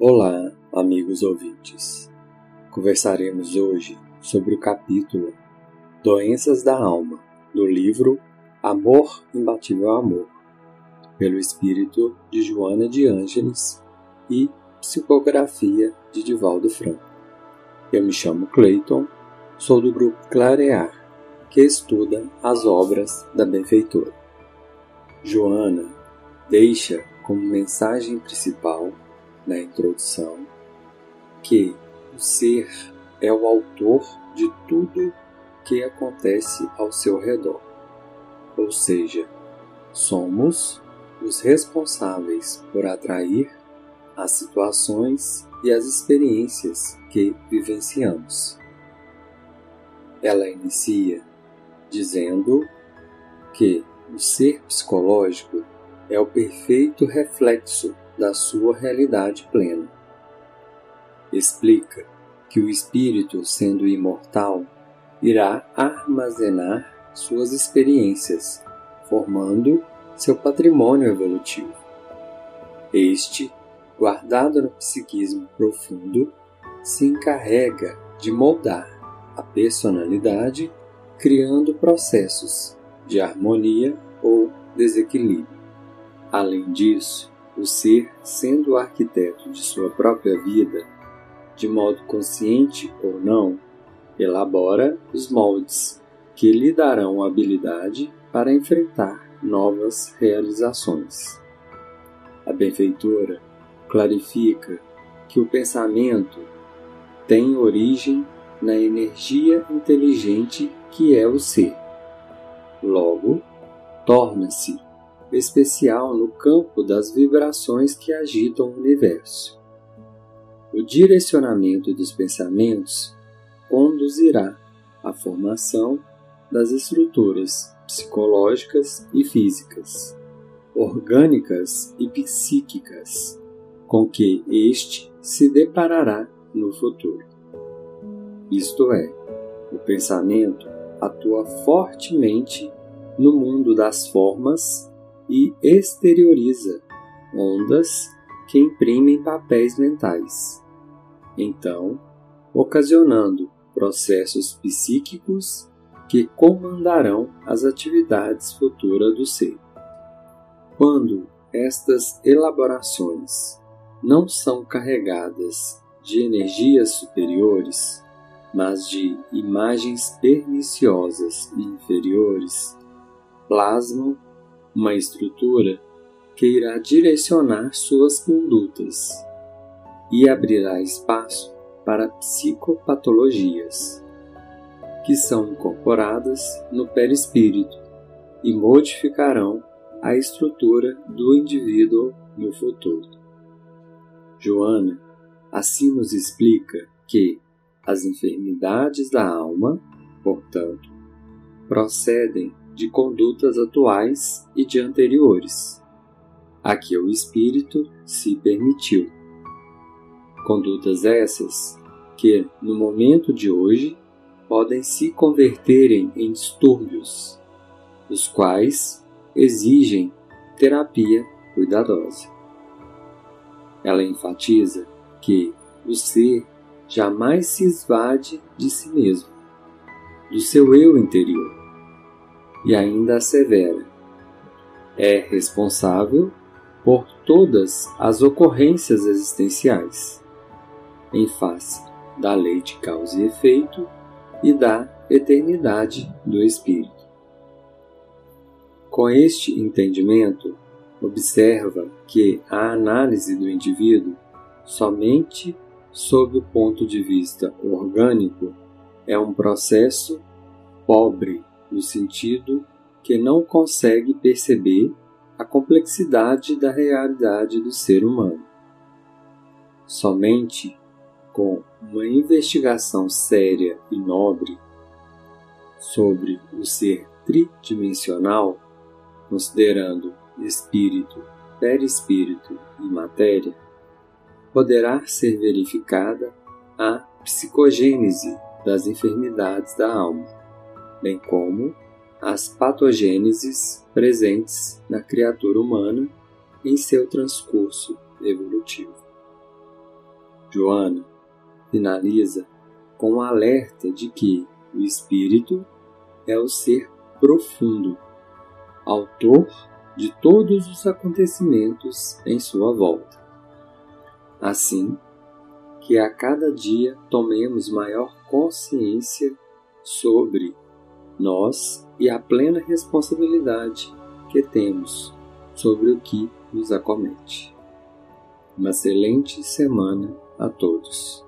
Olá, amigos ouvintes. Conversaremos hoje sobre o capítulo Doenças da Alma, do livro Amor Imbatível Amor, pelo espírito de Joana de Ângeles e psicografia de Divaldo Franco. Eu me chamo Clayton, sou do grupo Clarear, que estuda as obras da benfeitora. Joana deixa como mensagem principal na introdução que o ser é o autor de tudo que acontece ao seu redor. Ou seja, somos os responsáveis por atrair as situações e as experiências que vivenciamos. Ela inicia dizendo que o ser psicológico é o perfeito reflexo da sua realidade plena. Explica que o espírito, sendo imortal, irá armazenar suas experiências, formando seu patrimônio evolutivo. Este, guardado no psiquismo profundo, se encarrega de moldar a personalidade, criando processos de harmonia ou desequilíbrio. Além disso, o ser, sendo o arquiteto de sua própria vida, de modo consciente ou não, elabora os moldes que lhe darão habilidade para enfrentar novas realizações. A benfeitora clarifica que o pensamento tem origem na energia inteligente que é o ser. Logo, torna-se especial no campo das vibrações que agitam o universo. O direcionamento dos pensamentos conduzirá à formação das estruturas psicológicas e físicas, orgânicas e psíquicas, com que este se deparará no futuro. Isto é, o pensamento atua fortemente no mundo das formas e exterioriza ondas que imprimem papéis mentais, então ocasionando processos psíquicos que comandarão as atividades futuras do ser. Quando estas elaborações não são carregadas de energias superiores, mas de imagens perniciosas e inferiores, plasmam uma estrutura que irá direcionar suas condutas e abrirá espaço para psicopatologias, que são incorporadas no perispírito e modificarão a estrutura do indivíduo no futuro. Joana assim nos explica que as enfermidades da alma, portanto, procedem de condutas atuais e de anteriores, a que o espírito se permitiu. Condutas essas que, no momento de hoje, podem se converterem em distúrbios, os quais exigem terapia cuidadosa. Ela enfatiza que o ser jamais se esvade de si mesmo, do seu eu interior e ainda assevera: é responsável por todas as ocorrências existenciais, em face da lei de causa e efeito e da eternidade do Espírito. Com este entendimento, observa que a análise do indivíduo, somente sob o ponto de vista orgânico, é um processo pobre no sentido que não consegue perceber a complexidade da realidade do ser humano. Somente com uma investigação séria e nobre sobre o ser tridimensional, considerando espírito, perispírito e matéria, poderá ser verificada a psicogênese das enfermidades da alma bem como as patogêneses presentes na criatura humana em seu transcurso evolutivo. Joana finaliza com o um alerta de que o espírito é o ser profundo, autor de todos os acontecimentos em sua volta. Assim, que a cada dia tomemos maior consciência sobre nós e a plena responsabilidade que temos sobre o que nos acomete. Uma excelente semana a todos.